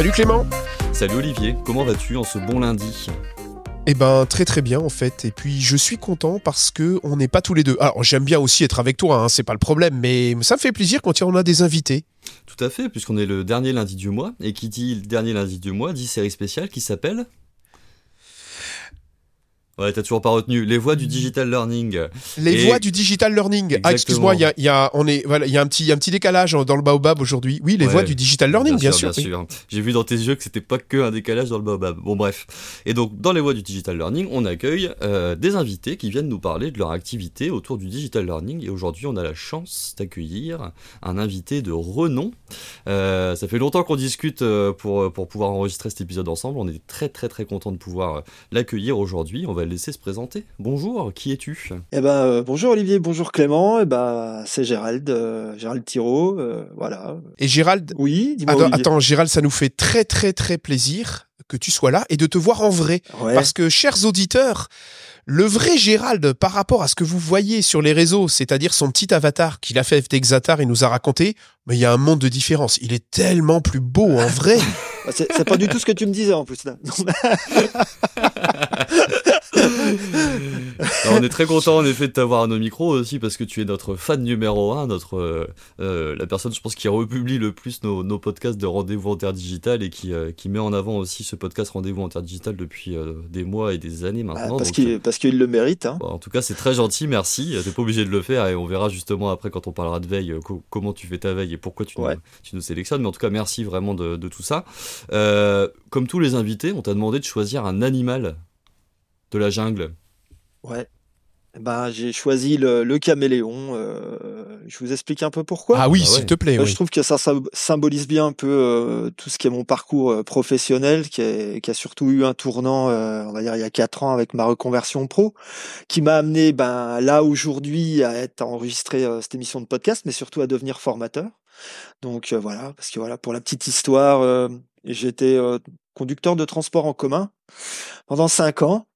Salut Clément Salut Olivier, comment vas-tu en ce bon lundi? Eh ben très très bien en fait et puis je suis content parce que on n'est pas tous les deux. Alors j'aime bien aussi être avec toi, hein, c'est pas le problème, mais ça me fait plaisir quand on a des invités. Tout à fait, puisqu'on est le dernier lundi du mois et qui dit le dernier lundi du mois dit série spéciale qui s'appelle Ouais, t'as toujours pas retenu les voies du digital learning. Les voies du digital learning. Ah, excuse-moi, il y a, on est, voilà, il y a un petit, un petit décalage dans le baobab aujourd'hui. Oui, les voies du digital learning, bien, sûr. Bien sûr. J'ai vu dans tes yeux que c'était pas que un décalage dans le baobab. Bon, bref. Et donc, dans les voies du digital learning, on accueille euh, des invités qui viennent nous parler de leur activité autour du digital learning. Et aujourd'hui, on a la chance d'accueillir un invité de renom. Euh, ça fait longtemps qu'on discute euh, pour, pour pouvoir enregistrer cet épisode ensemble. On est très, très, très content de pouvoir l'accueillir aujourd'hui. On va laisser se présenter. Bonjour, qui es-tu? Eh ben, euh, bonjour Olivier, bonjour Clément. Eh ben, c'est Gérald, euh, Gérald Thiraud, euh, voilà. Et Gérald Oui, dis-moi. Attends, Gérald, ça nous fait très très très plaisir que tu sois là et de te voir en vrai. Parce que, chers auditeurs, le vrai Gérald, par rapport à ce que vous voyez sur les réseaux, c'est-à-dire son petit avatar qu'il a fait avec Exatar et nous a raconté, mais il y a un monde de différence. Il est tellement plus beau en vrai. c'est pas du tout ce que tu me disais en plus. on est très content en effet de t'avoir à nos micros aussi parce que tu es notre fan numéro un, notre euh, euh, la personne je pense qui republie le plus nos, podcasts de rendez-vous digital et qui, euh, qui met en avant aussi ce podcast rendez-vous digital depuis des mois et des années bah, maintenant. parce qu'il parce qu'il le mérite. Hein. en tout cas c'est très gentil, merci. T'es pas obligé de le faire et on verra justement après quand on parlera de veille comment tu fais ta veille et pourquoi tu, nous, tu nous sélectionnes. Mais en tout cas merci vraiment de, de tout ça. comme tous les invités, on t'a demandé de choisir un animal de la jungle. Ouais. Ben, j'ai choisi le, caméléon. Euh, je vous explique un peu pourquoi. Ah oui, ah s'il te plaît. Je trouve que ça, symbolise bien un peu euh, tout ce qui est mon parcours euh, professionnel, qui, a surtout eu un tournant, on va dire, il y a quatre ans avec ma reconversion pro, qui m'a amené ben, là aujourd'hui à être enregistré cette émission de podcast, mais surtout à devenir formateur. Donc voilà, parce que voilà, pour la petite histoire, j'étais conducteur de transport en commun pendant cinq ans.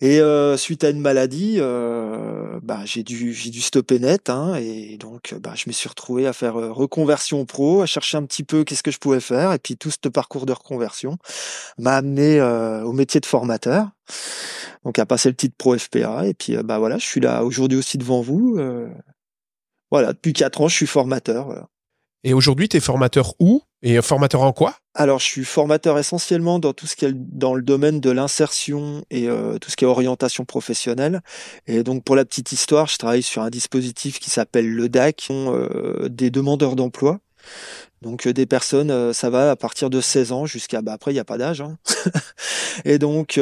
Et euh, suite à une maladie, euh, bah, j'ai dû dû stopper net, hein, et donc bah, je me suis retrouvé à faire euh, reconversion pro, à chercher un petit peu qu'est-ce que je pouvais faire, et puis tout ce parcours de reconversion m'a amené au métier de formateur, donc à passer le titre pro FPA, et puis bah voilà, je suis là aujourd'hui aussi devant vous. voilà, depuis quatre ans, je suis formateur. Et aujourd'hui, tu es formateur où? Et formateur en quoi? Alors, je suis formateur essentiellement dans tout ce qui est dans le domaine de l'insertion et euh, tout ce qui est orientation professionnelle. Et donc, pour la petite histoire, je travaille sur un dispositif qui s'appelle le DAC, euh, des demandeurs d'emploi. Donc euh, des personnes, ça va à partir de 16 ans jusqu'à bah après il n'y a pas d'âge. Hein. et donc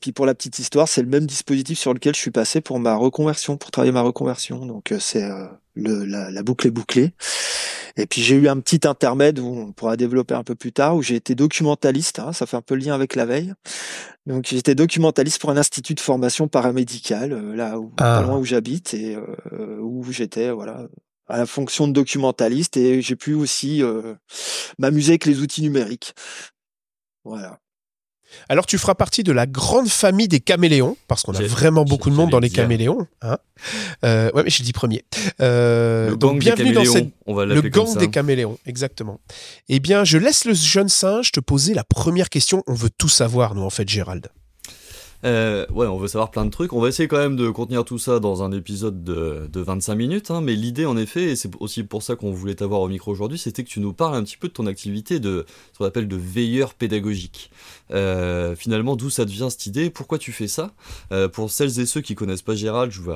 puis pour la petite histoire, c'est le même dispositif sur lequel je suis passé pour ma reconversion, pour travailler ma reconversion. Donc c'est la, boucle est bouclée. Et puis j'ai eu un petit intermède où on pourra développer un peu plus tard, où j'ai été documentaliste. Hein, ça fait un peu le lien avec la veille. Donc j'étais documentaliste pour un institut de formation paramédicale, euh, là où, pas ah. loin où j'habite et euh, où j'étais voilà à la fonction de documentaliste et j'ai pu aussi euh, m'amuser avec les outils numériques. Voilà. Alors tu feras partie de la grande famille des caméléons, parce qu'on a vraiment beaucoup de monde dans les caméléons. Hein euh, ouais, mais j'ai dit premier. Euh, le donc bienvenue dans cette... on va le gang des caméléons, exactement. Eh bien, je laisse le jeune singe te poser la première question. On veut tout savoir, nous, en fait, Gérald. Euh, ouais, on veut savoir plein de trucs. On va essayer quand même de contenir tout ça dans un épisode de, de 25 minutes. Hein, mais l'idée, en effet, et c'est aussi pour ça qu'on voulait t'avoir au micro aujourd'hui, c'était que tu nous parles un petit peu de ton activité de ce qu'on appelle de veilleur pédagogique. Euh, finalement, d'où ça devient cette idée? Pourquoi tu fais ça? Euh, Pour celles et ceux qui connaissent pas Gérald, je, vais,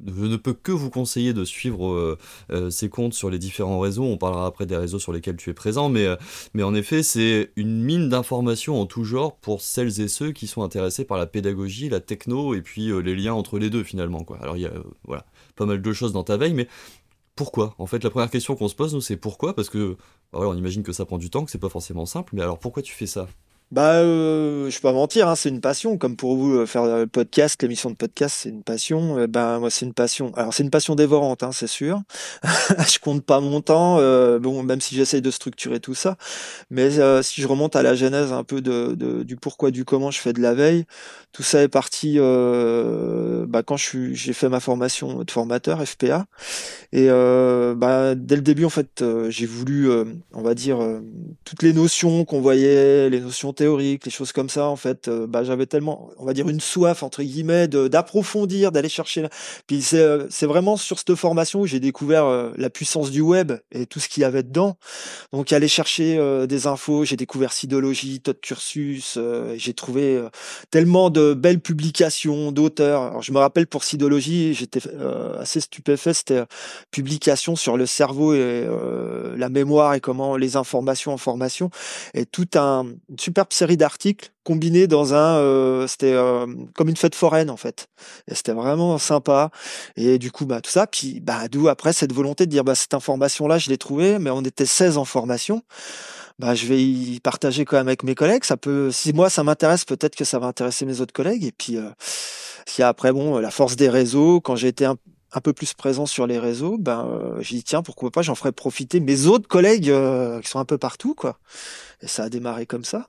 ne peux que vous conseiller de suivre euh, euh, ces comptes sur les différents réseaux. On parlera après des réseaux sur lesquels tu es présent, mais, euh, mais en effet, c'est une mine d'informations en tout genre pour celles et ceux qui sont intéressés par la pédagogie, la techno et puis les liens entre les deux finalement. Alors il y a voilà, pas mal de choses dans ta veille, mais pourquoi? En fait, la première question qu'on se pose, nous, c'est pourquoi? Parce que bah on imagine que ça prend du temps, que c'est pas forcément simple, mais alors pourquoi tu fais ça? Bah, euh, je peux pas mentir, hein, c'est une passion. Comme pour vous, euh, faire le podcast, l'émission de podcast, c'est une passion. Euh, ben moi, c'est une passion. Alors, c'est une passion dévorante, hein, c'est sûr. je compte pas mon temps, euh, bon, même si j'essaye de structurer tout ça. Mais si je remonte à la genèse un peu de, de, du pourquoi, du comment je fais de la veille, tout ça est parti bah, quand j'ai fait ma formation de formateur FPA et euh, bah, dès le début en fait euh, j'ai voulu on va dire toutes les notions qu'on voyait les notions théoriques les choses comme ça en fait bah, j'avais tellement on va dire une soif entre guillemets d'approfondir d'aller chercher puis c'est vraiment sur cette formation où j'ai découvert la puissance du web et tout ce qu'il y avait dedans. Donc aller chercher des infos j'ai découvert Sidologie Todd Cursus j'ai trouvé tellement de belles publications d'auteurs. Alors, je me rappelle pour Sidologie, j'étais euh, assez stupéfait, c'était euh, publication sur le cerveau et euh, la mémoire et comment les informations en formation. Et toute un, une série d'articles combinés dans un, c'était comme une fête foraine en fait. Et c'était vraiment sympa. Et du coup, bah tout ça, puis bah d'où après cette volonté de dire bah cette information là, je l'ai trouvée, mais on était 16 en formation bah, je vais y partager quand même avec mes collègues. Ça peut, si moi ça m'intéresse, peut-être que ça va intéresser mes autres collègues. Et puis, euh, si après, bon, la force des réseaux, quand j'ai été un, un, peu plus présent sur les réseaux, ben, euh, j'ai dit tiens, pourquoi pas, j'en ferai profiter mes autres collègues euh, qui sont un peu partout, quoi. Et ça a démarré comme ça.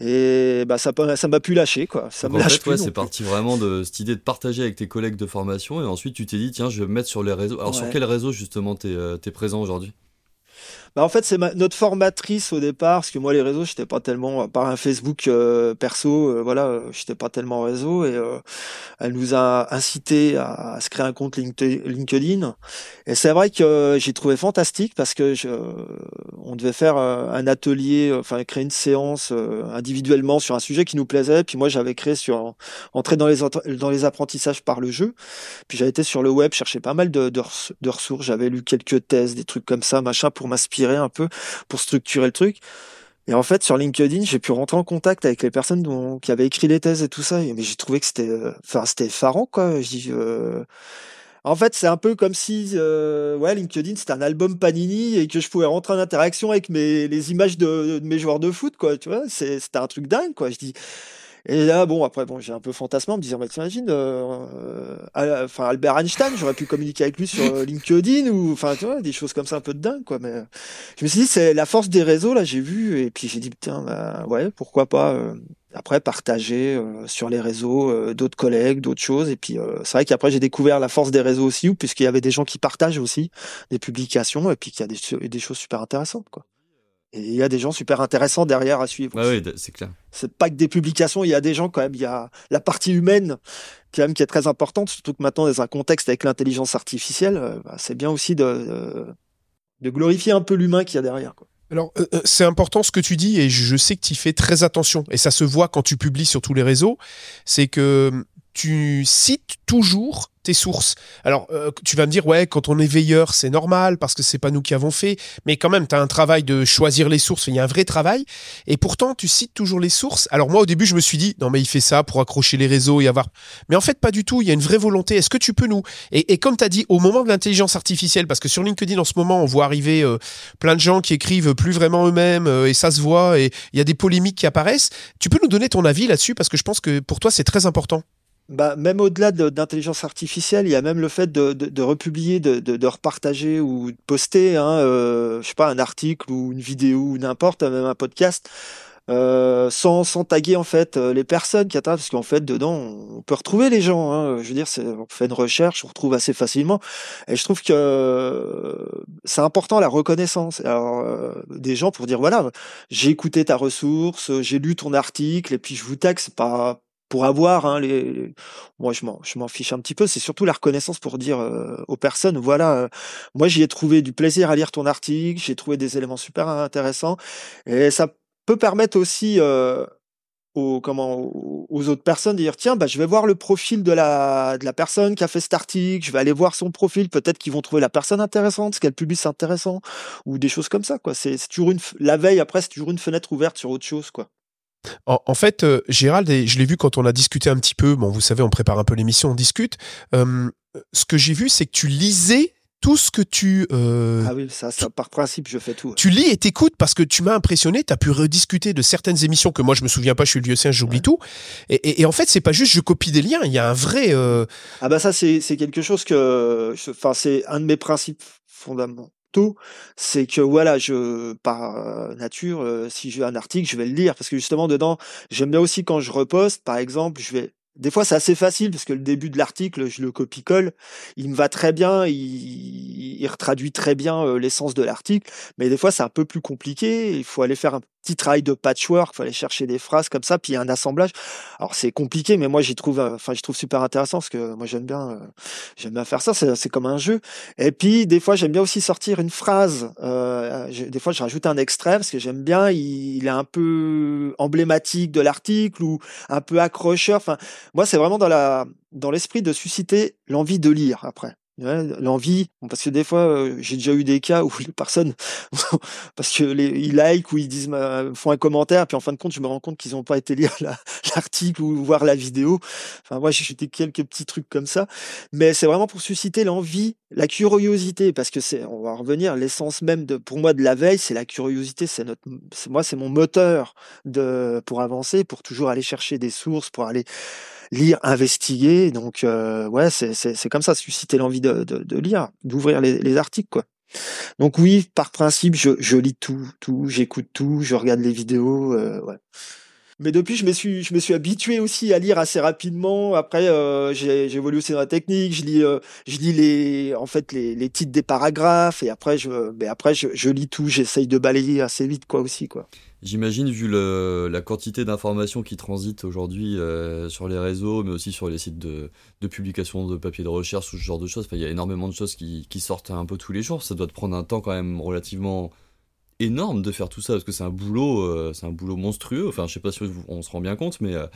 Et bah, ça ça m'a pu lâcher, quoi. Ça me lâche ouais, c'est parti vraiment de cette idée de partager avec tes collègues de formation. Et ensuite, tu t'es dit tiens, je vais me mettre sur les réseaux. Alors, sur quel réseau justement t'es es présent aujourd'hui? Bah, en fait, c'est notre formatrice au départ, parce que moi, les réseaux, j'étais pas tellement, par un Facebook euh, perso, euh, voilà, j'étais pas tellement réseau, et euh, elle nous a incité à, se créer un compte LinkedIn. Et c'est vrai que j'ai trouvé fantastique parce que je, on devait faire un atelier, enfin créer une séance individuellement sur un sujet qui nous plaisait. Puis moi, j'avais créé sur entrer dans les dans les apprentissages par le jeu. Puis j'avais été sur le web chercher pas mal de, de ressources. J'avais lu quelques thèses, des trucs comme ça, machin, pour m'inspirer un peu pour structurer le truc. Et en fait, sur LinkedIn, j'ai pu rentrer en contact avec les personnes qui avaient écrit les thèses et tout ça. Mais j'ai trouvé que c'était, euh, enfin, c'était effarant, quoi. Je euh, En fait, c'est un peu comme si, euh, ouais, LinkedIn, c'était un album Panini et que je pouvais rentrer en interaction avec mes, les images de, de mes joueurs de foot, quoi. Tu vois, c'était un truc dingue, quoi. Je dis, et là, bon, après, bon, j'ai un peu fantasmé en me disant, bah, t'imagines, euh, euh, enfin, Albert Einstein, j'aurais pu communiquer avec lui sur euh, LinkedIn ou, enfin, tu vois, des choses comme ça un peu de dingue, quoi. Mais je me suis dit, c'est la force des réseaux, là, j'ai vu, et puis j'ai dit, putain, bah, ouais, pourquoi pas, après, partager sur les réseaux d'autres collègues, d'autres choses. Et puis, c'est vrai qu'après, j'ai découvert la force des réseaux aussi, puisqu'il y avait des gens qui partagent aussi des publications, et puis qu'il y a des choses super intéressantes, quoi. Et il y a des gens super intéressants derrière à suivre. oui, c'est clair. C'est pas que des publications, il y a des gens quand même, il y a la partie humaine quand même qui est très importante, surtout que maintenant dans un contexte avec l'intelligence artificielle, euh, bah, c'est bien aussi de, de glorifier un peu l'humain qu'il y a derrière. Quoi. Alors, euh, euh, c'est important ce que tu dis et je sais que tu fais très attention et ça se voit quand tu publies sur tous les réseaux. C'est que tu cites toujours tes sources. Alors, euh, tu vas me dire, ouais, quand on est veilleur, c'est normal parce que c'est pas nous qui avons fait, mais quand même, tu as un travail de choisir les sources, il y a un vrai travail, et pourtant, tu cites toujours les sources. Alors, moi, au début, je me suis dit, non, mais il fait ça pour accrocher les réseaux et avoir. Mais en fait, pas du tout, il y a une vraie volonté. Est-ce que tu peux nous. Et, comme tu as dit, au moment de l'intelligence artificielle, parce que sur LinkedIn, en ce moment, on voit arriver euh, plein de gens qui écrivent plus vraiment eux-mêmes, euh, et ça se voit, et il y a des polémiques qui apparaissent. Tu peux nous donner ton avis là-dessus, parce que je pense que pour toi, c'est très important bah, même au-delà d'intelligence artificielle, il y a même le fait de, de, de republier, de, de, repartager ou de poster, hein, euh, je sais pas, un article ou une vidéo ou n'importe, même un podcast, euh, sans, sans taguer en fait euh, les personnes qui attendent, parce qu'en fait dedans on peut retrouver les gens. Hein, je veux dire, on fait une recherche, on retrouve assez facilement, et je trouve que euh, c'est important la reconnaissance. Alors euh, des gens pour dire voilà, j'ai écouté ta ressource, j'ai lu ton article, et puis je vous taxe pas pour avoir hein, les, moi je m'en fiche un petit peu. C'est surtout la reconnaissance pour dire euh, aux personnes voilà euh, moi j'y ai trouvé du plaisir à lire ton article j'ai trouvé des éléments super intéressants. Et ça peut permettre aussi euh, aux autres personnes de dire tiens bah je vais voir le profil de la personne qui a fait cet article je vais aller voir son profil peut-être qu'ils vont trouver la personne intéressante ce qu'elle publie c'est intéressant ou des choses comme ça c'est toujours la veille après c'est toujours une fenêtre ouverte sur autre chose en, fait, euh, Gérald, et je l'ai vu quand on a discuté un petit peu, bon, vous savez, on prépare un peu l'émission, on discute. Euh, ce que j'ai vu, c'est que tu lisais tout ce que tu... Euh, ah oui, ça, par principe, je fais tout. Tu lis et t'écoutes parce que tu m'as impressionné, tu as pu rediscuter de certaines émissions que moi je me souviens pas, je suis le lycéen, j'oublie tout. Et, en fait, c'est pas juste je copie des liens, il y a un vrai... Ah bah ça, c'est quelque chose que... Enfin, c'est un de mes principes fondamentaux c'est que voilà, je par euh, nature, euh, si j'ai un article, je vais le lire parce que justement dedans, j'aime bien aussi quand je reposte, par exemple, je vais des fois, c'est assez facile parce que le début de l'article, je le copie-colle. Il me va très bien, il, il retraduit très bien euh, l'essence de l'article. Mais des fois, c'est un peu plus compliqué. Il faut aller faire un petit travail de patchwork, aller chercher des phrases comme ça, puis un assemblage. Alors c'est compliqué, mais moi j'y trouve, euh, enfin je trouve super intéressant parce que moi j'aime bien, euh, j'aime bien faire ça. C'est comme un jeu. Et puis des fois j'aime bien aussi sortir une phrase. Euh, des fois je rajoute un extrait parce que j'aime bien. Il, il, est un peu emblématique de l'article ou un peu accrocheur. Enfin moi c'est vraiment dans la dans l'esprit de susciter l'envie de lire après l'envie, parce que des fois, euh, j'ai déjà eu des cas où les personnes, parce que les, ils like ou ils disent, font un commentaire, puis en fin de compte, je me rends compte qu'ils n'ont pas été lire l'article ou voir la vidéo. Enfin, moi, j'ai jeté quelques petits trucs comme ça, mais c'est vraiment pour susciter l'envie, la curiosité, parce que c'est, on va revenir, l'essence même de, pour moi, de la veille, c'est la curiosité, c'est notre, moi, c'est mon moteur de, pour avancer, pour toujours aller chercher des sources, pour aller lire, investiguer. Donc, euh, ouais, c'est comme ça, susciter l'envie de, de, de, lire, d'ouvrir les, les, articles, quoi. Donc oui, par principe, je, je lis tout, tout, j'écoute tout, je regarde les vidéos, euh, ouais. Mais depuis, je me suis, je me suis habitué aussi à lire assez rapidement. Après, euh, j'ai évolué aussi dans la technique. Je lis, euh, je lis les, en fait, les, les, titres des paragraphes. Et après, je, mais après, je, je lis tout. J'essaye de balayer assez vite, quoi, aussi, quoi. J'imagine, vu le, la quantité d'informations qui transitent aujourd'hui euh, sur les réseaux, mais aussi sur les sites de, publication de papiers de recherche ou ce genre de choses, il y a énormément de choses qui, sortent un peu tous les jours. Ça doit te prendre un temps quand même relativement énorme de faire tout ça parce que c'est un boulot euh, c'est un boulot monstrueux enfin je sais pas si on se rend bien compte mais euh,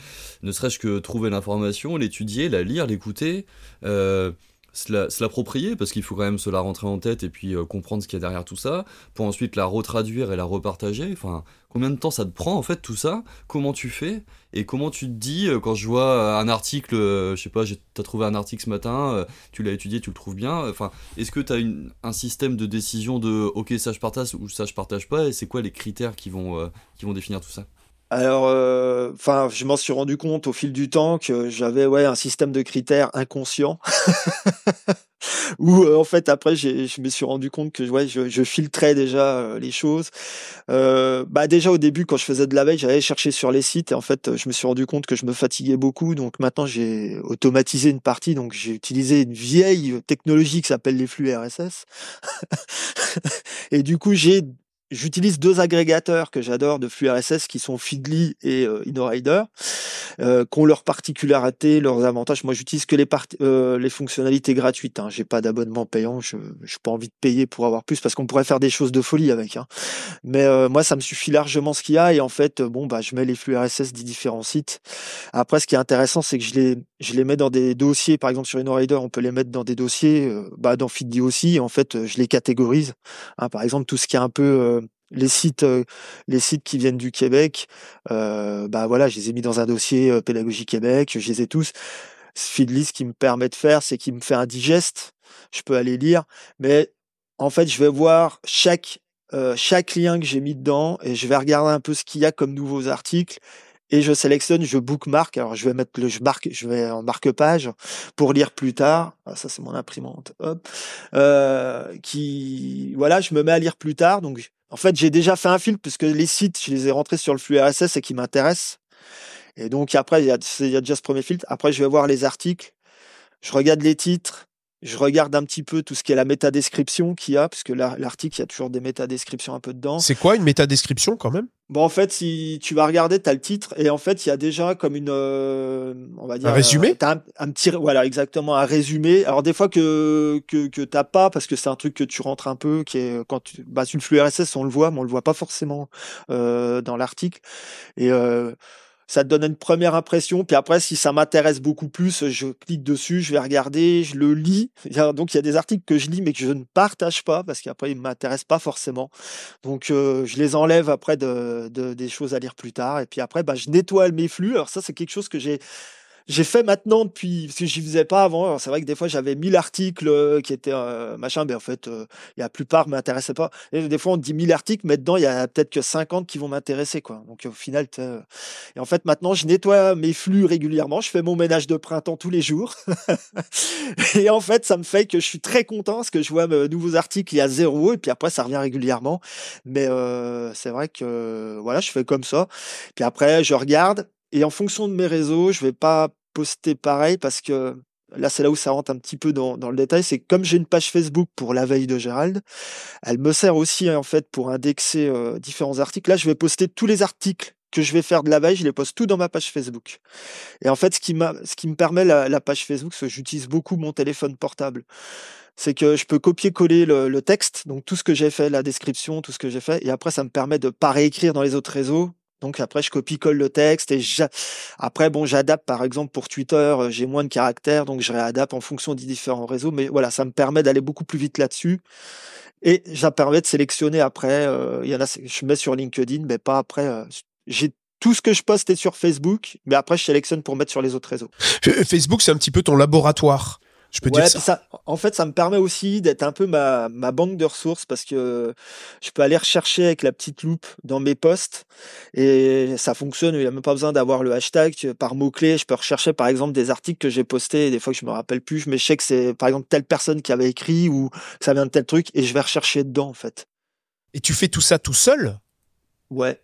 ne serait-ce que trouver l'information l'étudier la lire l'écouter se l'approprier parce qu'il faut quand même se la rentrer en tête et puis euh, comprendre ce qu'il y a derrière tout ça pour ensuite la retraduire et la repartager. Enfin combien de temps ça te prend en fait tout ça? Comment tu fais? Et comment tu te dis euh, quand je vois un article euh, je sais pas t'as trouvé un article ce matin tu l'as étudié tu le trouves bien enfin est-ce que tu as un système de décision de ok ça je partage ou ça je partage pas? Et c'est quoi les critères qui vont qui vont définir tout ça? Alors, euh, enfin, je m'en suis rendu compte au fil du temps que j'avais ouais un système de critères inconscient. Où euh, en fait après je me suis rendu compte que ouais, je, filtrais déjà euh, les choses. bah déjà au début quand je faisais de la veille, j'allais chercher sur les sites et en fait je me suis rendu compte que je me fatiguais beaucoup. Donc maintenant j'ai automatisé une partie. Donc j'ai utilisé une vieille technologie qui s'appelle les flux RSS. et du coup j'ai J'utilise deux agrégateurs que j'adore de flux RSS qui sont Feedly et euh, InnoRider, euh, qui ont leurs particularités, leurs avantages. Moi, j'utilise que les, euh, les fonctionnalités gratuites. Hein. J'ai pas d'abonnement payant. Je n'ai pas envie de payer pour avoir plus parce qu'on pourrait faire des choses de folie avec. Hein. Mais euh, moi, ça me suffit largement ce qu'il y a. Et en fait, bon, bah, je mets les flux RSS des différents sites. Après, ce qui est intéressant, c'est que je les, je les mets dans des dossiers. Par exemple, sur InnoRider, on peut les mettre dans des dossiers. bah, dans Feedly aussi. En fait, je les catégorise. Hein, par exemple, tout ce qui est un peu les sites, euh, les sites qui viennent du Québec, euh, bah voilà, je les ai mis dans un dossier euh, pédagogie Québec, je les ai tous. Feedly, ce qui me permet de faire, c'est qu'il me fait un digeste. Je peux aller lire, mais en fait, je vais voir chaque chaque lien que j'ai mis dedans et je vais regarder un peu ce qu'il y a comme nouveaux articles et je sélectionne, je bookmark. Alors je vais mettre le je marque, je vais en marque-page pour lire plus tard. Ah, ça c'est mon imprimante. Hop. Euh, qui voilà, je me mets à lire plus tard. Donc en fait, j'ai déjà fait un filtre puisque les sites, je les ai rentrés sur le flux RSS et qui m'intéressent. Et donc après, il y, a, déjà ce premier filtre. Après, je vais voir les articles. Je regarde les titres. Je regarde un petit peu tout ce qui est la métadescription qu'il y a, puisque l'article, il y a toujours des métadescriptions un peu dedans. C'est quoi une métadescription quand même? Bon, en fait, si tu vas regarder, tu as le titre, et en fait, il y a déjà comme une, euh, on va dire, un résumé. As un, petit, voilà, exactement, un résumé. Alors des fois que que que t'as pas, parce que c'est un truc que tu rentres un peu, qui est quand tu, bah, le flux RSS, on le voit, mais on le voit pas forcément euh, dans l'article. Et euh, ça te donne une première impression. Puis après, si ça m'intéresse beaucoup plus, je clique dessus, je vais regarder, je le lis. Donc, il y a des articles que je lis, mais que je ne partage pas parce qu'après, ils ne m'intéressent pas forcément. Donc, euh, je les enlève après de, de, des choses à lire plus tard. Et puis après, bah, je nettoie mes flux. Alors ça, c'est quelque chose que j'ai j'ai fait maintenant depuis parce que j'y faisais pas avant. C'est vrai que des fois j'avais 1000 articles euh, qui étaient euh, machin, mais en fait euh, la plupart m'intéressaient pas. Et des fois on dit 1000 articles, mais dedans il y a peut-être que 50 qui vont m'intéresser quoi. Donc au final, et en fait maintenant je nettoie mes flux régulièrement. Je fais mon ménage de printemps tous les jours. et en fait ça me fait que je suis très content parce que je vois mes nouveaux articles il y a zéro et puis après ça revient régulièrement. Mais c'est vrai que voilà je fais comme ça. Puis après je regarde et en fonction de mes réseaux, je vais pas poster pareil parce que là c'est là où ça rentre un petit peu dans, le détail, c'est comme j'ai une page Facebook pour la veille de Gérald, elle me sert aussi en fait pour indexer euh, différents articles. Là je vais poster tous les articles que je vais faire de la veille, je les poste tout dans ma page Facebook. Et en fait ce qui, ce qui me permet la, page Facebook, parce que j'utilise beaucoup mon téléphone portable, c'est que je peux copier-coller le, le, texte, donc tout ce que j'ai fait, la description, tout ce que j'ai fait, et après ça me permet de pas réécrire dans les autres réseaux donc après, je copie-colle le texte et après, bon, j'adapte. Par exemple, pour Twitter, euh, j'ai moins de caractères, donc je réadapte en fonction des différents réseaux. Mais voilà, ça me permet d'aller beaucoup plus vite là-dessus. Et ça me permet de sélectionner après. Euh, il y en a, je mets sur LinkedIn, mais pas après. Euh, j'ai tout ce que je poste est sur Facebook, mais après, je sélectionne pour mettre sur les autres réseaux. Facebook, c'est un petit peu ton laboratoire. Je peux dire ça. En fait, ça me permet aussi d'être un peu ma, ma, banque de ressources parce que je peux aller rechercher avec la petite loupe dans mes posts et ça fonctionne. Il n'y a même pas besoin d'avoir le hashtag par mots-clés. Je peux rechercher par exemple des articles que j'ai postés et des fois que je me rappelle plus. Je me sais que c'est par exemple telle personne qui avait écrit ou que ça vient de tel truc et je vais rechercher dedans en fait. Et tu fais tout ça tout seul? Ouais.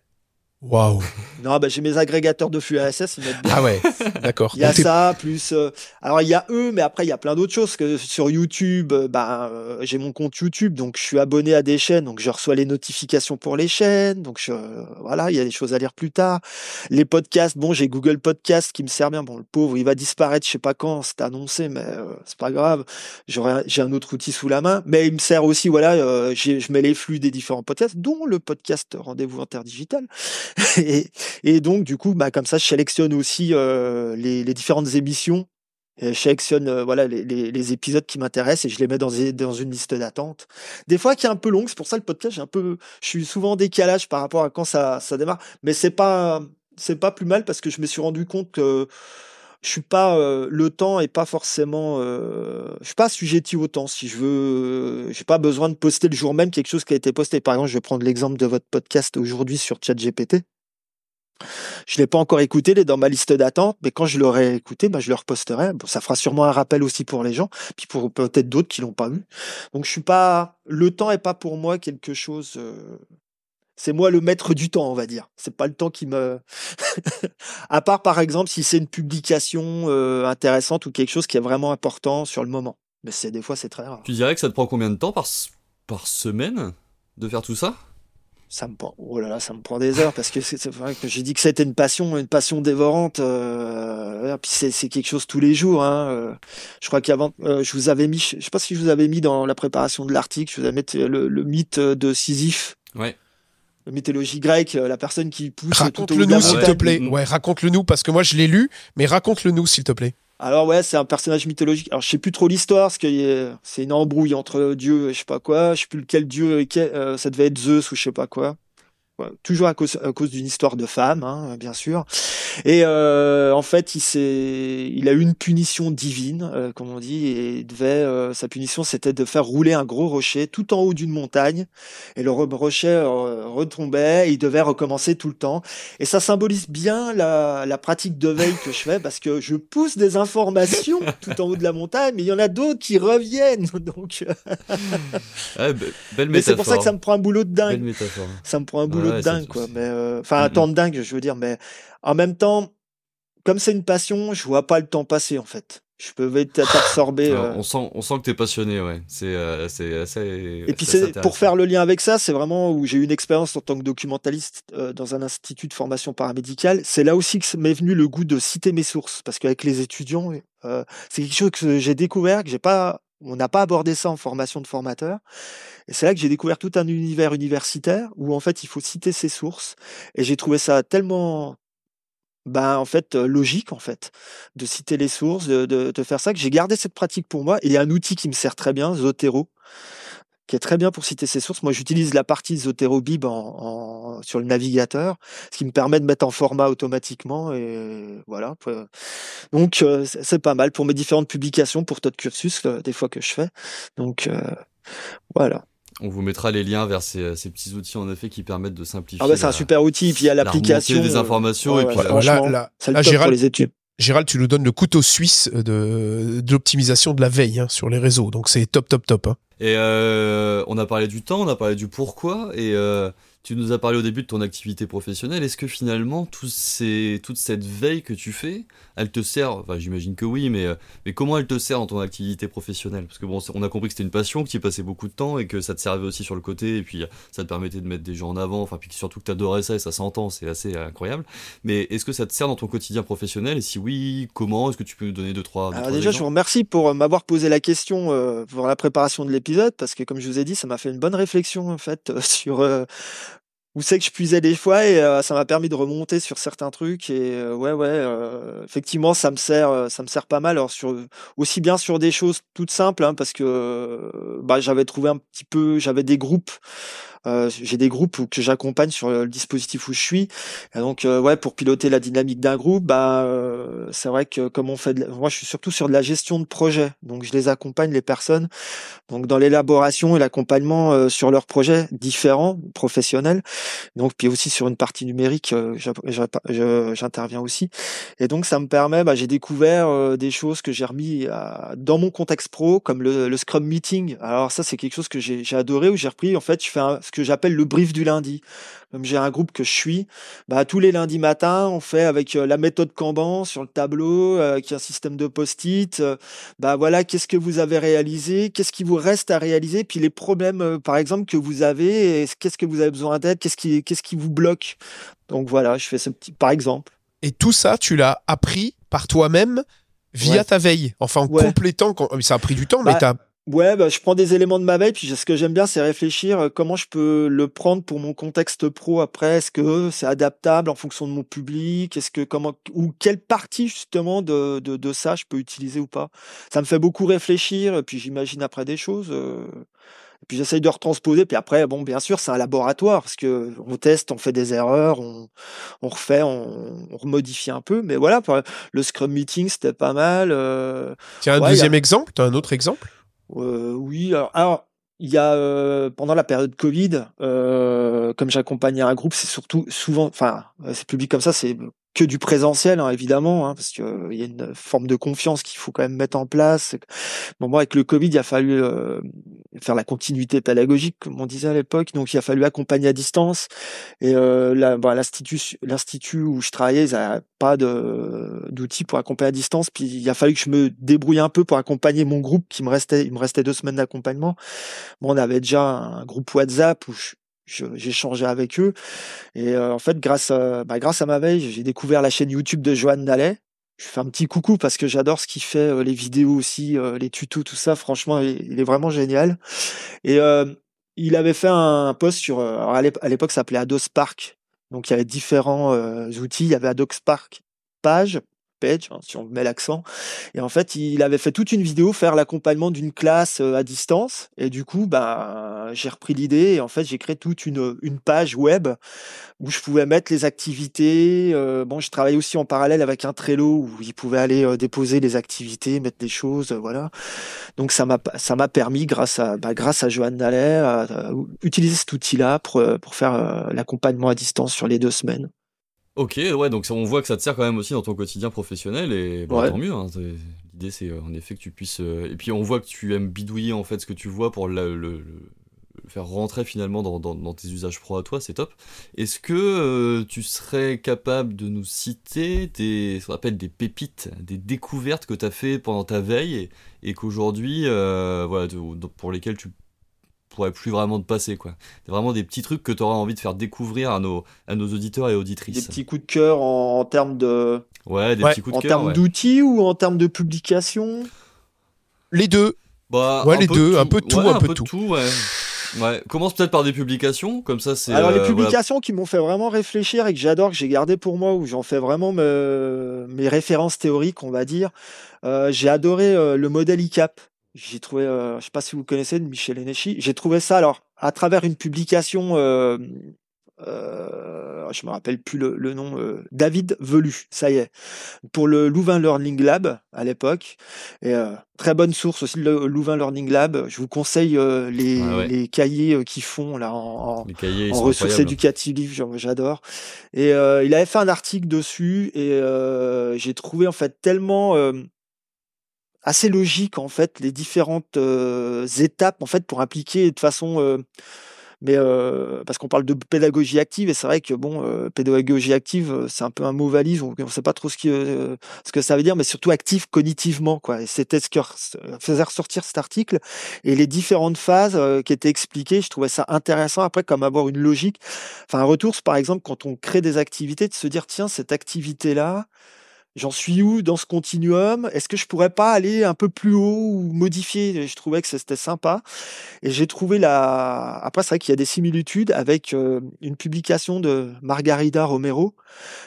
Waouh. Non, bah, j'ai mes agrégateurs de flux RSS. Ah ouais, d'accord. Il y a ça, plus. Euh, alors il y a eux, mais après il y a plein d'autres choses. Que sur YouTube, euh, bah, euh, j'ai mon compte YouTube, donc je suis abonné à des chaînes, donc je reçois les notifications pour les chaînes. Donc je, voilà, il y a des choses à lire plus tard. Les podcasts, bon, j'ai Google Podcast qui me sert bien. Bon, le pauvre, il va disparaître, je sais pas quand, c'est annoncé, mais c'est pas grave. J'ai un autre outil sous la main, mais il me sert aussi, voilà, je mets les flux des différents podcasts, dont le podcast Rendez-vous interdigital. et, et, donc, du coup, bah, comme ça, je sélectionne aussi euh, les, les, différentes émissions. Et je sélectionne euh, voilà les, épisodes qui m'intéressent et je les mets dans, une liste d'attente. Des fois, qui est un peu longue, c'est pour ça le podcast, un peu, je suis souvent en décalage par rapport à quand ça, ça démarre. Mais c'est pas, c'est pas plus mal parce que je me suis rendu compte que je suis pas euh, le temps est pas forcément euh, je suis pas assujetti au temps si je veux j'ai pas besoin de poster le jour même quelque chose qui a été posté par exemple je vais prendre l'exemple de votre podcast aujourd'hui sur ChatGPT je l'ai pas encore écouté, il est dans ma liste d'attente, mais quand je l'aurai écouté, bah, je le reposterai. Bon, ça fera sûrement un rappel aussi pour les gens, puis pour peut-être d'autres qui l'ont pas vu. Donc je suis pas, le temps est pas pour moi quelque chose. Euh, c'est moi le maître du temps, on va dire. C'est pas le temps qui me. à part par exemple si c'est une publication euh, intéressante ou quelque chose qui est vraiment important sur le moment. Mais c'est des fois c'est très rare. Tu dirais que ça te prend combien de temps par par semaine de faire tout ça? Ça me prend, oh là là, ça me prend des heures parce que c'est vrai que j'ai dit que c'était une passion, une passion dévorante. Euh, puis c'est quelque chose tous les jours. Hein, euh. je crois qu'avant, euh, je vous avais mis, je sais pas si je vous avais mis dans la préparation de l'article, je vous avais mis le, le mythe de Sisyphe. Ouais. La mythologie grecque, la personne qui pousse. Raconte-le nous, s'il te plaît. Ouais, raconte-le nous parce que moi je l'ai lu, mais raconte-le nous, s'il te plaît. Alors ouais, c'est un personnage mythologique. Alors je sais plus trop l'histoire, parce que c'est une embrouille entre Dieu et je sais pas quoi. Je sais plus lequel Dieu, euh, ça devait être Zeus ou je sais pas quoi toujours à cause, à cause d'une histoire de femme, hein, bien sûr. Et euh, en fait, il s'est, il a eu une punition divine, euh, comme on dit, et devait, euh, sa punition, c'était de faire rouler un gros rocher tout en haut d'une montagne, et le rocher euh, retombait, et il devait recommencer tout le temps. Et ça symbolise bien la, la pratique de veille que je fais, parce que je pousse des informations tout en haut de la montagne, mais il y en a d'autres qui reviennent, donc. ouais, belle métaphore. Mais c'est pour ça que ça me prend un boulot de dingue. Ça me prend un boulot de dingue, quoi. Mais euh, enfin, un temps de dingue, je veux dire. Mais en même temps, comme c'est une passion, je vois pas le temps passer, en fait. Je peux être absorbé. Euh. On sent, on sent que t'es passionné, ouais. C'est, euh, c'est assez. Et puis c'est pour faire le lien avec ça, c'est vraiment où j'ai eu une expérience en tant que documentaliste dans un institut de formation paramédicale. C'est là aussi que m'est venu le goût de citer mes sources, parce qu'avec les étudiants, c'est quelque chose que j'ai découvert que j'ai pas on n'a pas abordé ça en formation de formateur. Et c'est là que j'ai découvert tout un univers universitaire où en fait il faut citer ses sources. Et j'ai trouvé ça tellement, ben en fait logique en fait de citer les sources, de, de faire ça que j'ai gardé cette pratique pour moi. Et il y a un outil qui me sert très bien, Zotero, qui est très bien pour citer ses sources. Moi, j'utilise la partie Zoterobib en, sur le navigateur, ce qui me permet de mettre en format automatiquement. Et voilà. Donc, c'est pas mal pour mes différentes publications, pour Todd Cursus, des fois que je fais. Donc, euh, voilà. On vous mettra les liens vers ces, petits outils en effet qui permettent de simplifier. Ah bah c'est un super outil. Puis il y a l'application. des informations et puis là, pour les études. Gérald, tu nous donnes le couteau suisse de, l'optimisation de la veille hein, sur les réseaux. Donc c'est top, top, top. Hein. Et euh, on a parlé du temps, on a parlé du pourquoi. Et euh, Tu nous as parlé au début de ton activité professionnelle. Est-ce que finalement, tout ces, toute cette veille que tu fais, elle te sert Enfin, j'imagine que oui, mais, euh, mais comment elle te sert dans ton activité professionnelle? Parce que bon, on a compris que c'était une passion, que tu y passais beaucoup de temps et que ça te servait aussi sur le côté, et puis ça te permettait de mettre des gens en avant, enfin, puis surtout que tu adorais ça et ça s'entend, c'est assez incroyable. Mais est-ce que ça te sert dans ton quotidien professionnel? Et si oui, comment? Est-ce que tu peux nous donner deux, trois. Alors, déjà, je vous remercie pour euh, m'avoir posé la question euh, pour la préparation de l'épisode, parce que comme je vous ai dit, ça m'a fait une bonne réflexion en fait sur où c'est que je puisais des fois et euh, ça m'a permis de remonter sur certains trucs et euh, ouais ouais euh, effectivement ça me sert ça me sert pas mal. Alors sur aussi bien sur des choses toutes simples hein, parce que bah j'avais trouvé un petit peu j'avais des groupes euh, j'ai des groupes que j'accompagne sur le dispositif où je suis. Et donc euh, ouais, pour piloter la dynamique d'un groupe, bah euh, c'est vrai que comme on fait, de... moi je suis surtout sur de la gestion de projet. Donc je les accompagne les personnes donc dans l'élaboration et l'accompagnement sur leurs projets différents professionnels. Donc puis aussi sur une partie numérique, j'interviens aussi. Et donc ça me permet, bah, j'ai découvert des choses que j'ai remis dans mon contexte pro, comme le, le Scrum Meeting. Alors ça c'est quelque chose que j'ai adoré où j'ai repris. En fait, je fais un, que j'appelle le brief du lundi. Comme j'ai un groupe que je suis, bah, tous les lundis matins, on fait avec euh, la méthode Kanban sur le tableau, euh, qui est un système de post-it. Euh, bah voilà, qu'est-ce que vous avez réalisé, qu'est-ce qui vous reste à réaliser, puis les problèmes, par exemple, que vous avez, qu'est-ce que vous avez besoin d'aide, qu'est-ce qui, qu'est-ce qui vous bloque. Donc voilà, je fais ce petit, par exemple. Et tout ça, tu l'as appris par toi-même via ta veille. Enfin, en complétant, ça a pris du temps, mais bah, tu as Ouais, bah, je prends des éléments de ma veille, puis ce que j'aime bien, c'est réfléchir euh, comment je peux le prendre pour mon contexte pro après. Est-ce que c'est adaptable en fonction de mon public? Est-ce que comment ou quelle partie justement de, de, de, ça je peux utiliser ou pas? Ça me fait beaucoup réfléchir, puis j'imagine après des choses. Euh, et puis j'essaye de retransposer. Puis après, bon, bien sûr, c'est un laboratoire parce que on teste, on fait des erreurs, on, on refait, on, on remodifie un peu. Mais voilà, le Scrum Meeting, c'était pas mal. Euh... Tiens, un deuxième exemple. T'as un autre exemple? Oui, alors, il y a euh, pendant la période Covid, euh, comme j'accompagnais un groupe, c'est surtout souvent, enfin, c'est public comme ça, c'est que du présentiel, hein, évidemment, hein, parce qu'il euh, y a une forme de confiance qu'il faut quand même mettre en place. Bon, moi, avec le Covid, il a fallu euh, faire la continuité pédagogique, comme on disait à l'époque, donc il a fallu accompagner à distance. Et euh, l'institut, où je travaillais, ils pas d'outils pour accompagner à distance. Puis il a fallu que je me débrouille un peu pour accompagner mon groupe, qui me restait, il me restait deux semaines d'accompagnement. Bon, on avait déjà un groupe WhatsApp où je, changé avec eux. Et euh, en fait, grâce à, bah, grâce à ma veille, j'ai découvert la chaîne YouTube de Johan Dallet. Je fais un petit coucou parce que j'adore ce qu'il fait, euh, les vidéos aussi, euh, les tutos, tout ça. Franchement, il, est vraiment génial. Et il avait fait un, post sur, à l'époque, ça s'appelait Ados Spark. Donc il y avait différents outils. Il y avait Ados Spark page, page, hein, si on met l'accent. Et en fait, il avait fait toute une vidéo faire l'accompagnement d'une classe à distance. Et du coup, bah, j'ai repris l'idée et en fait j'ai créé toute une, page web où je pouvais mettre les activités. Euh, bon, je travaillais aussi en parallèle avec un Trello où il pouvait aller euh, déposer les activités, mettre des choses, euh, voilà. Donc ça m'a permis grâce à bah, grâce à à, utiliser cet outil-là pour pour faire l'accompagnement à distance sur les deux semaines. Ok, ouais, donc on voit que ça te sert quand même aussi dans ton quotidien professionnel et bon, tant mieux. Hein, L'idée c'est en effet que tu puisses et puis on voit que tu aimes bidouiller en fait ce que tu vois pour le faire rentrer finalement dans, tes usages pro à toi, c'est top. Est-ce que euh, tu serais capable de nous citer des, ce qu'on appelle des pépites, des découvertes que tu as fait pendant ta veille et, qu'aujourd'hui, euh, voilà, pour lesquelles tu pourrais plus vraiment te passer quoi. C'est vraiment des petits trucs que tu auras envie de faire découvrir à nos, à nos auditeurs et auditrices. Des petits coups de cœur en, termes de Ouais, des petits coups de cœur. En termes d'outils ou en termes de publication? Les deux. Bah, ouais, les deux, un peu tout, un, peu, tout. ouais. Ouais, commence peut-être par des publications, comme ça c'est. Alors les euh, publications qui m'ont fait vraiment réfléchir et que j'adore, que j'ai gardé pour moi, où j'en fais vraiment mes références théoriques, on va dire. Euh, j'ai adoré euh, le modèle ICAP. J'ai trouvé, je sais pas si vous connaissez, de Michel Enechi. J'ai trouvé ça alors à travers une publication euh, je me rappelle plus le, nom, euh, David Velu, ça y est, pour le Louvain Learning Lab à l'époque. Et euh, très bonne source aussi le Louvain Learning Lab. Je vous conseille euh, les, ah les, cahiers qu'ils font là en, en, ressources éducatives, j'adore. Et il avait fait un article dessus et j'ai trouvé en fait tellement assez logique en fait les différentes étapes en fait pour impliquer de façon mais parce qu'on parle de pédagogie active et c'est vrai que bon, pédagogie active, c'est un peu un mot valise, on ne sait pas trop ce, ce que ça veut dire, mais surtout active cognitivement, quoi. C'était ce que faisait ressortir cet article et les différentes phases qui étaient expliquées. Je trouvais ça intéressant après, comme avoir une logique. Enfin, un retour, par exemple, quand on crée des activités, de se dire tiens, cette activité-là, j'en suis où dans ce continuum? Est-ce que je pourrais pas aller un peu plus haut ou modifier? Je trouvais que c'était sympa. Et j'ai trouvé la. Après, c'est vrai qu'il y a des similitudes avec euh, une publication de Margarida Romero,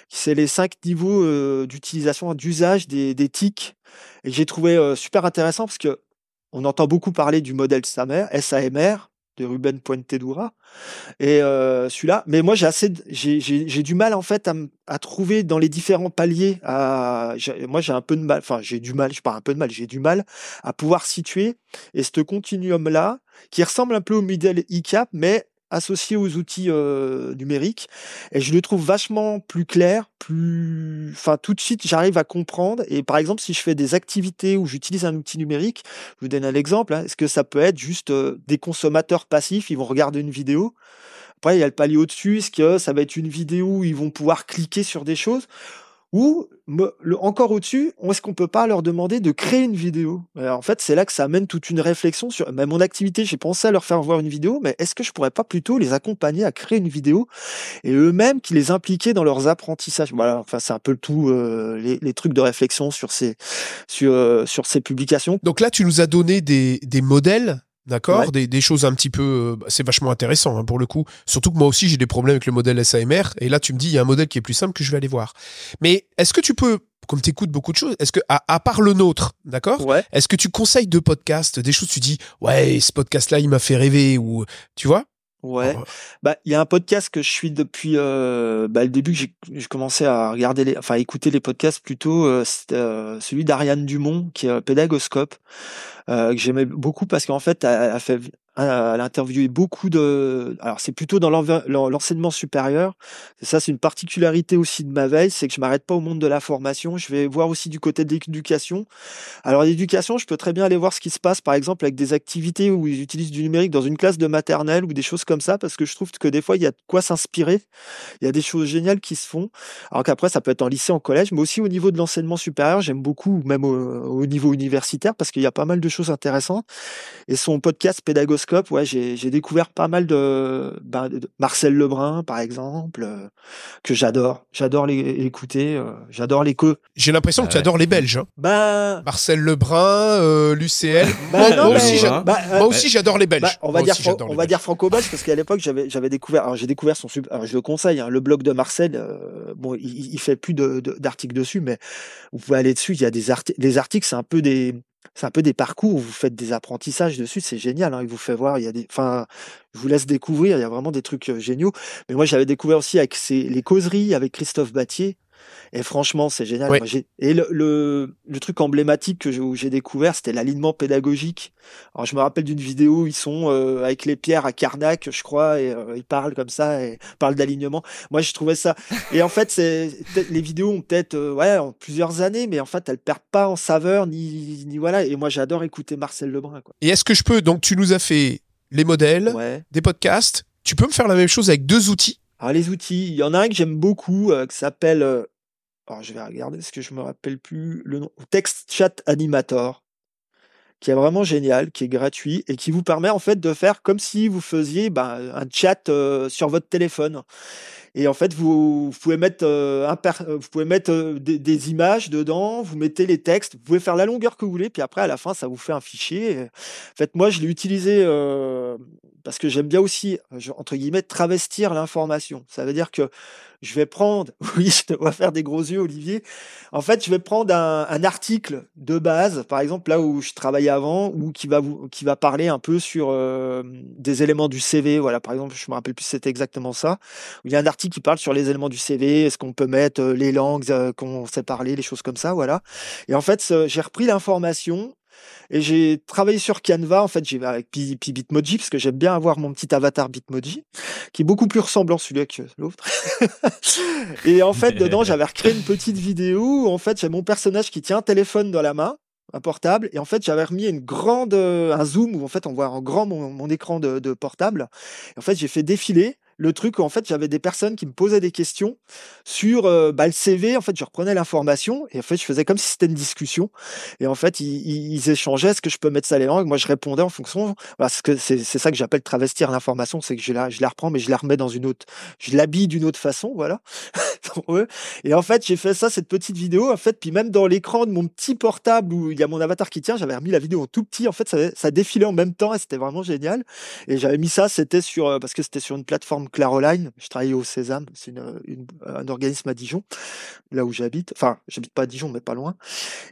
qui c'est les cinq niveaux euh, d'utilisation, d'usage des, des tics. Et j'ai trouvé euh, super intéressant parce que on entend beaucoup parler du modèle SAMR, SAMR de Ruben Puentedura. Et euh, celui-là, mais moi j'ai assez, j'ai du mal en fait à, trouver dans les différents paliers. À, moi j'ai un peu de mal, enfin j'ai du mal, je parle un peu de mal, j'ai du mal à pouvoir situer. Et ce continuum là, qui ressemble un peu au modèle ICAP, mais associé aux outils euh, numériques et je le trouve vachement plus clair, plus enfin tout de suite j'arrive à comprendre et par exemple si je fais des activités où j'utilise un outil numérique, je vous donne un exemple, hein, est-ce que ça peut être juste euh, des consommateurs passifs, ils vont regarder une vidéo? Après il y a le palier au-dessus, est-ce que ça va être une vidéo où ils vont pouvoir cliquer sur des choses? Ou encore au-dessus, est-ce qu'on peut pas leur demander de créer une vidéo? En fait, c'est là que ça amène toute une réflexion sur même mon activité. J'ai pensé à leur faire voir une vidéo, mais est-ce que je pourrais pas plutôt les accompagner à créer une vidéo et eux-mêmes qui les impliquaient dans leurs apprentissages? Voilà, enfin c'est un peu tout euh, les, trucs de réflexion sur ces euh, sur ces publications. Donc là, tu nous as donné des des modèles D'accord des, des, choses un petit peu. Euh, c'est vachement intéressant hein, pour le coup. Surtout que moi aussi, j'ai des problèmes avec le modèle SAMR. Et là, tu me dis, il y a un modèle qui est plus simple que je vais aller voir. Mais est-ce que tu peux, comme tu écoutes beaucoup de choses, est-ce que, à, part le nôtre, d'accord ouais. Est-ce que tu conseilles deux podcasts, des choses, tu dis, ouais, ce podcast-là, il m'a fait rêver, ou. Tu vois? Ouais, bah. Il y a un podcast que je suis depuis euh, bah, le début que j'ai commencé à regarder les, enfin à écouter les podcasts plutôt, euh, euh celui d'Ariane Dumont qui est pédagoscope euh, que j'aimais beaucoup parce qu'en fait elle, a fait elle a interviewé beaucoup de. Alors c'est plutôt dans l'enseignement supérieur. ça, c'est une particularité aussi de ma veille, c'est que je m'arrête pas au monde de la formation. Je vais voir aussi du côté de l'éducation. Alors l'éducation, je peux très bien aller voir ce qui se passe, par exemple, avec des activités où ils utilisent du numérique dans une classe de maternelle ou des choses comme ça, parce que je trouve que des fois il y a de quoi s'inspirer. Il y a des choses géniales qui se font. Alors qu'après, ça peut être en lycée, en collège, mais aussi au niveau de l'enseignement supérieur, j'aime beaucoup, même au, au niveau universitaire, parce qu'il y a pas mal de choses intéressantes. Et son podcast pédagogique ouais, j'ai découvert pas mal ben, de, Marcel Lebrun, par exemple, euh, que j'adore. J'adore l'écouter. Euh, j'adore les que. J'ai l'impression que tu adores les Belges. Hein. Ben... Marcel Lebrun, euh, l'UCL. Ben moi, aussi, j'adore les Belges. on va dire, on va dire franco-belge parce qu'à l'époque, j'avais découvert. Alors, j'ai découvert son. Alors, je le conseille. Hein, le blog de Marcel. bon, il, il, fait plus d'articles de, dessus, mais vous pouvez aller dessus. Il y a des articles. Les articles, c'est un peu des c'est un peu des parcours où vous faites des apprentissages dessus, c'est génial. Hein, il vous fait voir, il y a des, enfin, je vous laisse découvrir, il y a vraiment des trucs euh, géniaux. Mais moi, j'avais découvert aussi avec les causeries avec Christophe Battier. Et franchement, c'est génial. et le, le, truc emblématique que j'ai découvert, c'était l'alignement pédagogique. Alors, je me rappelle d'une vidéo où ils sont euh, avec les pierres à Carnac, je crois, et euh, ils parlent comme ça, et parlent d'alignement. Moi, je trouvais ça. Et en fait, c'est les vidéos ont peut-être euh, ouais plusieurs années, mais en fait, elles perdent pas en saveur ni, ni voilà. Et moi, j'adore écouter Marcel Lebrun. Quoi. Et est-ce que je peux donc tu nous as fait les modèles, des podcasts. Tu peux me faire la même chose avec deux outils alors les outils, il y en a un que j'aime beaucoup qui s'appelle alors je vais regarder ce que je me rappelle plus le nom, Text Chat Animator, qui est vraiment génial, qui est gratuit et qui vous permet en fait de faire comme si vous faisiez ben, un chat euh, sur votre téléphone. Et en fait, vous, pouvez mettre, euh, euh, vous pouvez mettre des, images dedans, vous mettez les textes, vous pouvez faire la longueur que vous voulez, puis après, à la fin, ça vous fait un fichier. En fait, moi, je l'ai utilisé parce que j'aime bien aussi, entre guillemets, travestir l'information. Ça veut dire que je vais prendre, oui, je te vois faire des gros yeux, Olivier. En fait, je vais prendre un, article de base, par exemple là où je travaillais avant, ou qui va qui va parler un peu sur euh, des éléments du CV. Voilà, par exemple, je me rappelle plus c'était exactement ça. Il y a un article qui parle sur les éléments du CV. Est-ce qu'on peut mettre euh, les langues euh, qu'on sait parler, les choses comme ça, voilà. Et en fait, j'ai repris l'information et j'ai travaillé sur Canva, en fait, j'ai avec Bitmoji, parce que j'aime bien avoir mon petit avatar Bitmoji, qui est beaucoup plus ressemblant celui-là que l'autre. et en fait, dedans, j'avais recréé une petite vidéo où, en fait, j'ai mon personnage qui tient un téléphone dans la main, un portable, et en fait j'avais remis une grande, un zoom où en fait on voit en grand mon, écran de portable. Et en fait j'ai fait défiler le truc en fait j'avais des personnes qui me posaient des questions sur euh, bah, le CV en fait je reprenais l'information et en fait je faisais comme si c'était une discussion. Et en fait ils, échangeaient est-ce que je peux mettre ça les langues moi je répondais en fonction voilà c'est ça que j'appelle travestir l'information c'est que je la je la reprends mais je la remets dans une autre je l'habille d'une autre façon voilà et en fait j'ai fait ça cette petite vidéo en fait puis même dans l'écran de mon petit portable où il y a mon avatar qui tient j'avais remis la vidéo en tout petit. En fait ça, ça défilait en même temps et c'était vraiment génial. Et j'avais mis ça c'était sur euh, parce que c'était sur une plateforme Claroline. Je travaillais au Sésame, c'est un organisme à Dijon, là où j'habite. Enfin, j'habite pas à Dijon, mais pas loin.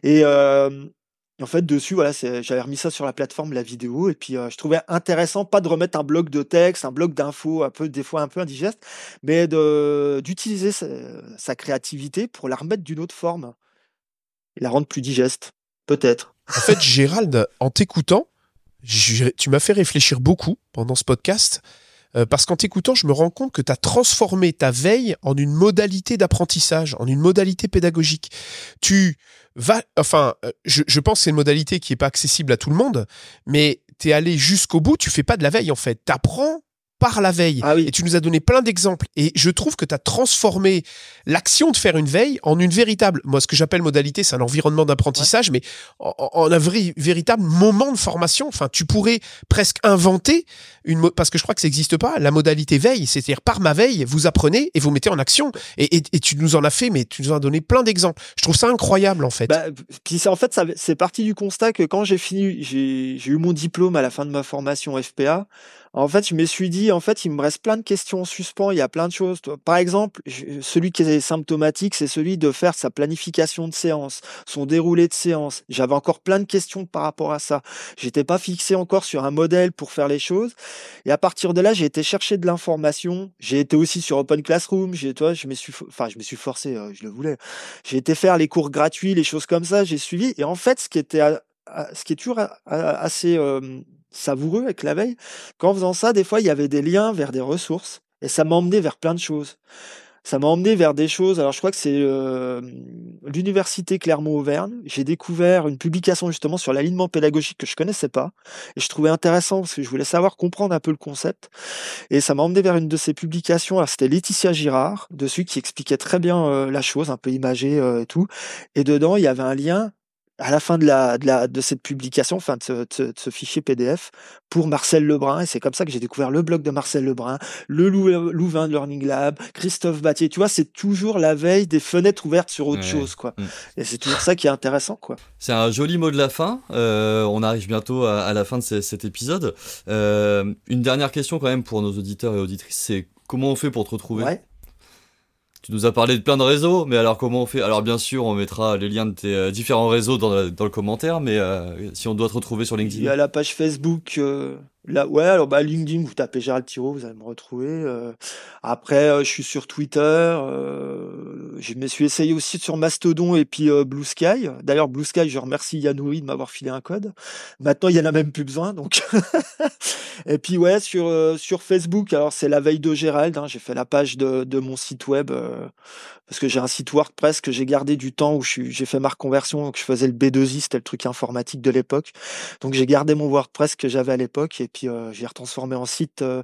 Et, en fait, dessus, voilà, j'avais remis ça sur la plateforme, la vidéo, et puis je trouvais intéressant, pas de remettre un bloc de texte, un bloc d'infos, un peu, des fois un peu indigeste, mais d'utiliser sa, sa, créativité pour la remettre d'une autre forme et la rendre plus digeste, peut-être. En fait, Gérald, en t'écoutant, tu m'as fait réfléchir beaucoup pendant ce podcast euh, parce qu'en t'écoutant, je me rends compte que tu as transformé ta veille en une modalité d'apprentissage, en une modalité pédagogique. Tu vas, enfin, euh, je, je pense que c'est une modalité qui est pas accessible à tout le monde, mais tu es allé jusqu'au bout, tu fais pas de la veille en fait. Tu apprends par la veille. Ah et tu nous as donné plein d'exemples. Et je trouve que tu as transformé l'action de faire une veille en une véritable, moi ce que j'appelle modalité, c'est un environnement d'apprentissage, mais en, un vrai, véritable moment de formation. Enfin, tu pourrais presque inventer une, parce que je crois que ça n'existe pas, la modalité veille, c'est-à-dire par ma veille, vous apprenez et vous mettez en action. Et, et, tu nous en as fait, mais tu nous en as donné plein d'exemples. Je trouve ça incroyable en fait. Bah, en fait, c'est parti du constat que quand j'ai fini, j'ai eu mon diplôme à la fin de ma formation FPA. En fait, je me suis dit, en fait, il me reste plein de questions en suspens. Il y a plein de choses. Par exemple, celui qui est symptomatique, c'est celui de faire sa planification de séance, son déroulé de séance. J'avais encore plein de questions par rapport à ça. J'étais pas fixé encore sur un modèle pour faire les choses. Et à partir de là, j'ai été chercher de l'information. J'ai été aussi sur Open Classroom. J'ai, je me suis, enfin, je forcé, euh, je le voulais. J'ai été faire les cours gratuits, les choses comme ça. J'ai suivi. Et en fait, ce qui était, ce qui est toujours assez savoureux avec la veille. Qu'en faisant ça, des fois, il y avait des liens vers des ressources et ça m'a emmené vers plein de choses. Ça m'a emmené vers des choses. Alors, je crois que c'est euh, l'université Clermont-Auvergne. J'ai découvert une publication justement sur l'alignement pédagogique que je connaissais pas et je trouvais intéressant parce que je voulais savoir comprendre un peu le concept. Et ça m'a emmené vers une de ces publications. Alors, c'était Laetitia Girard dessus qui expliquait très bien euh, la chose, un peu imagée euh, et tout. Et dedans, il y avait un lien à la fin de, la, de, la, de cette publication, enfin de ce, de ce, fichier PDF, pour Marcel Lebrun. Et c'est comme ça que j'ai découvert le blog de Marcel Lebrun, le Louvain Learning Lab, Christophe Battier. Tu vois, c'est toujours la veille des fenêtres ouvertes sur autre chose, quoi. Mm. Et c'est toujours ça qui est intéressant, quoi. C'est un joli mot de la fin. Euh, on arrive bientôt à, à, la fin de cet épisode. Euh, une dernière question quand même pour nos auditeurs et auditrices, c'est comment on fait pour te retrouver? Ouais. Tu nous as parlé de plein de réseaux, mais alors comment on fait? Alors bien sûr, on mettra les liens de tes euh, différents réseaux dans, le commentaire, mais euh, si on doit te retrouver sur LinkedIn. Il y a la page Facebook euh, Là, ouais, alors bah, LinkedIn, vous tapez Gérald Thiraud, vous allez me retrouver. Euh. après, euh, je suis sur Twitter. Euh, je me suis essayé aussi sur Mastodon et puis Blue Sky. D'ailleurs, Blue Sky, je remercie Yanouri de m'avoir filé un code. Maintenant, il y en a même plus besoin. Donc, et puis ouais, sur sur Facebook, alors c'est la veille de Gérald. Hein, j'ai fait la page de, de mon site web parce que j'ai un site WordPress que j'ai gardé du temps où j'ai fait ma reconversion, donc je faisais le B2I, c'était le truc informatique de l'époque. Donc j'ai gardé mon WordPress que j'avais à l'époque et puis euh, j'ai retransformé en site euh,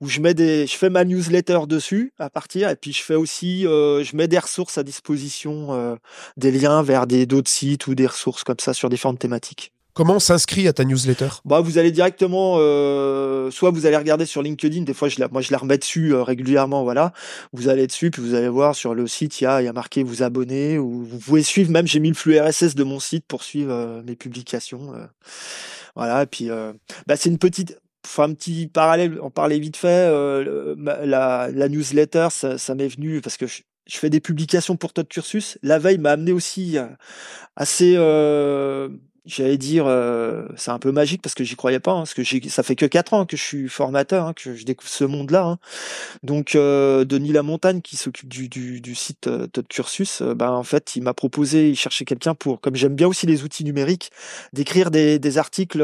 où je mets des, je fais ma newsletter dessus à partir et puis je fais aussi, euh, je mets des ressources à disposition, euh, des liens vers des d'autres sites ou des ressources comme ça sur différentes thématiques. Comment on s'inscrit à ta newsletter? Bah, vous allez directement, euh, soit vous allez regarder sur LinkedIn. Des fois, je la, moi, je la remets dessus euh, régulièrement. Voilà, vous allez dessus, puis vous allez voir sur le site, il y a, marqué vous abonner ou vous pouvez suivre. Même, j'ai mis le flux RSS de mon site pour suivre euh, mes publications. Voilà, et puis, bah, c'est une petite, enfin, un petit parallèle. En parler vite fait. la, newsletter, ça, m'est venu parce que je, je fais des publications pour Todd Cursus. La veille m'a amené aussi assez j'allais dire, euh, c'est un peu magique parce que j'y croyais pas, hein, parce que ça fait que quatre ans que je suis formateur, hein, que je découvre ce monde-là. Hein. Donc euh, Denis Lamontagne, qui s'occupe du, du, site euh, Todd Cursus, ben en fait, il m'a proposé, il cherchait quelqu'un pour, comme j'aime bien aussi les outils numériques, d'écrire des, des articles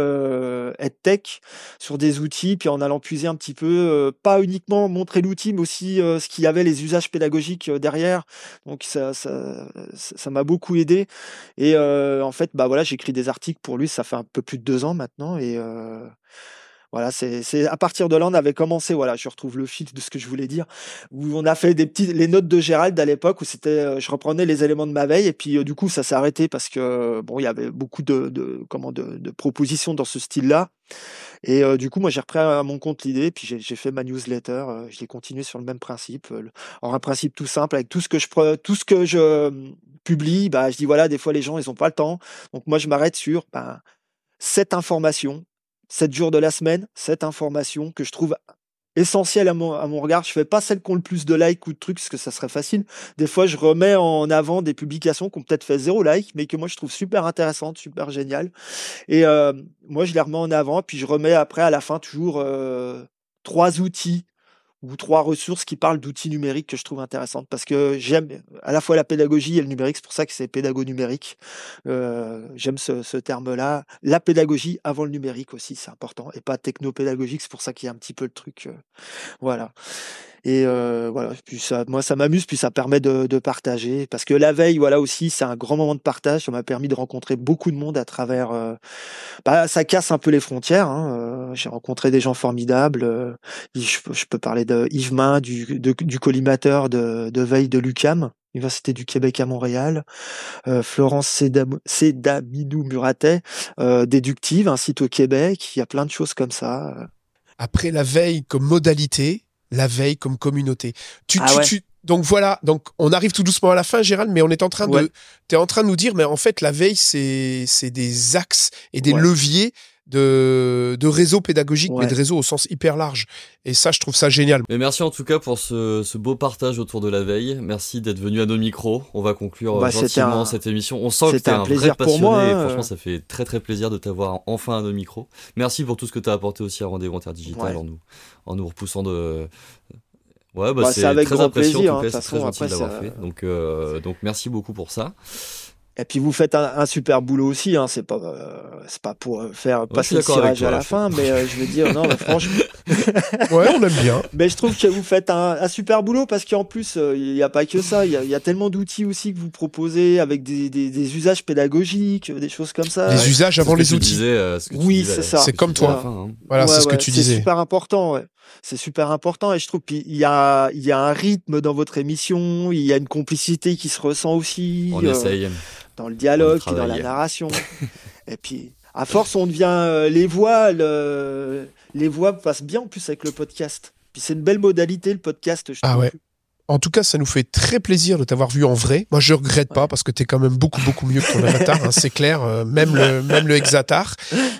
EdTech sur des outils, puis en allant puiser un petit peu, pas uniquement montrer l'outil, mais aussi ce qu'il y avait, les usages pédagogiques derrière. Donc ça, ça, m'a beaucoup aidé. Et en fait, bah voilà, j'écris des articles pour lui, ça fait un peu plus de deux ans maintenant. Et voilà, c'est à partir de là, on avait commencé. Voilà, je retrouve le fil de ce que je voulais dire. Où on a fait des petits, les notes de Gérald à l'époque où c'était, je reprenais les éléments de ma veille et puis du coup ça s'est arrêté parce que bon, il y avait beaucoup de, de comment de, de propositions dans ce style-là. Et du coup, moi, j'ai repris à mon compte l'idée, puis j'ai fait ma newsletter. je l'ai continué sur le même principe. alors un principe tout simple, avec tout ce que je tout ce que je mmh, publie, bah, je dis voilà, des fois les gens ils ont pas le temps, donc moi je m'arrête sur ben, cette information, 7 jours de la semaine, cette information que je trouve essentielle à mon, regard. Je fais pas celles qui ont le plus de likes ou de trucs, parce que ça serait facile. Des fois, je remets en avant des publications qui ont peut-être fait zéro like, mais que moi, je trouve super intéressantes, super géniales. Et euh, moi, je les remets en avant, puis je remets après, à la fin, toujours euh, trois outils ou trois ressources qui parlent d'outils numériques que je trouve intéressantes parce que j'aime à la fois la pédagogie et le numérique, c'est pour ça que c'est pédago numérique. Euh, j'aime ce, terme-là. La pédagogie avant le numérique aussi, c'est important et pas technopédagogique, c'est pour ça qu'il y a un petit peu le truc. Euh, voilà. Et euh, voilà, puis ça, moi ça m'amuse, puis ça permet de, partager. Parce que la veille, voilà aussi, c'est un grand moment de partage. Ça m'a permis de rencontrer beaucoup de monde à travers. Bah, ça casse un peu les frontières. Hein. J'ai rencontré des gens formidables. Je, peux parler de Yves Main, du, du collimateur de, de veille de l'UCAM. Université du Québec à Montréal, euh, Florence Cédamidou Muratet, euh, Déductive, un site au Québec, il y a plein de choses comme ça. Après la veille comme modalité, la veille comme communauté. Tu, ah tu, donc voilà, donc on arrive tout doucement à la fin, Gérald, mais on est en train de, es en train de nous dire, mais en fait la veille c'est c'est des axes et des leviers de, de réseau pédagogique, mais de réseau au sens hyper large. Et ça, je trouve ça génial. Mais merci en tout cas pour ce, ce beau partage autour de la veille. Merci d'être venu à nos micros. On va conclure bah, gentiment cette émission. On sent que t'es un, un vrai passionné. Moi, hein. franchement, ça fait très très plaisir de t'avoir enfin à nos micros. Merci pour tout ce que tu as apporté aussi à Rendez-vous Interdigital en, nous, en nous repoussant de... Ouais, bah, bah c'est très en tout cas, c'est très gentil d'avoir fait. Donc, euh, donc merci beaucoup pour ça. Et puis vous faites un, super boulot aussi, hein. c'est pas euh, c'est pas pour euh, faire passer le tirage à la fin, mais euh, je veux dire non, mais franchement. ouais, on aime bien. Mais je trouve que vous faites un, super boulot parce qu'en plus il n'y a pas que ça, il y a, tellement d'outils aussi que vous proposez avec des, des, usages pédagogiques, des choses comme ça. Les usages avant les outils. oui, c'est ça. C'est comme toi. Hein. Voilà, c'est ce que tu disais. C'est super important. Ouais c'est super important et je trouve qu'il y a il y a un rythme dans votre émission, il y a une complicité qui se ressent aussi. On essaye dans le dialogue, dans la narration. et puis, à force, on devient euh, les voix, les voix passent bien en plus avec le podcast. Puis c'est une belle modalité le podcast. Je ah ouais. En tout cas, ça nous fait très plaisir de t'avoir vu en vrai. Moi, je regrette pas parce que tu es quand même beaucoup, beaucoup mieux que ton avatar, hein, c'est clair, euh, même, le, même le Exatar.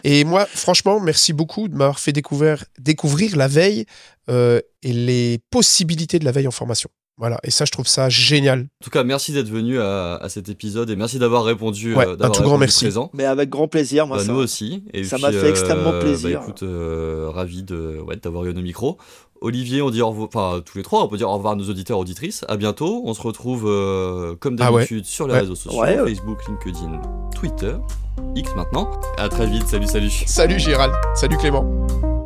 Et moi, franchement, merci beaucoup de m'avoir fait découvrir, découvrir la veille euh, et les possibilités de la veille en formation. Voilà, et ça, je trouve ça génial. En tout cas, merci d'être venu à, cet épisode et merci d'avoir répondu. Ouais, euh, un tout grand merci. Présent. Mais avec grand plaisir, moi. Bah, nous aussi. Et ça m'a fait extrêmement euh, plaisir. Bah, écoute, euh, ravi de ouais, d'avoir eu nos micros. Olivier, on dit au revoir, enfin tous les trois, on peut dire au revoir à nos auditeurs, auditrices. À bientôt. On se retrouve comme ah d'habitude sur les réseaux sociaux, Facebook, LinkedIn, Twitter, X maintenant. À très vite. Salut, salut. Salut Gérald. Salut Clément.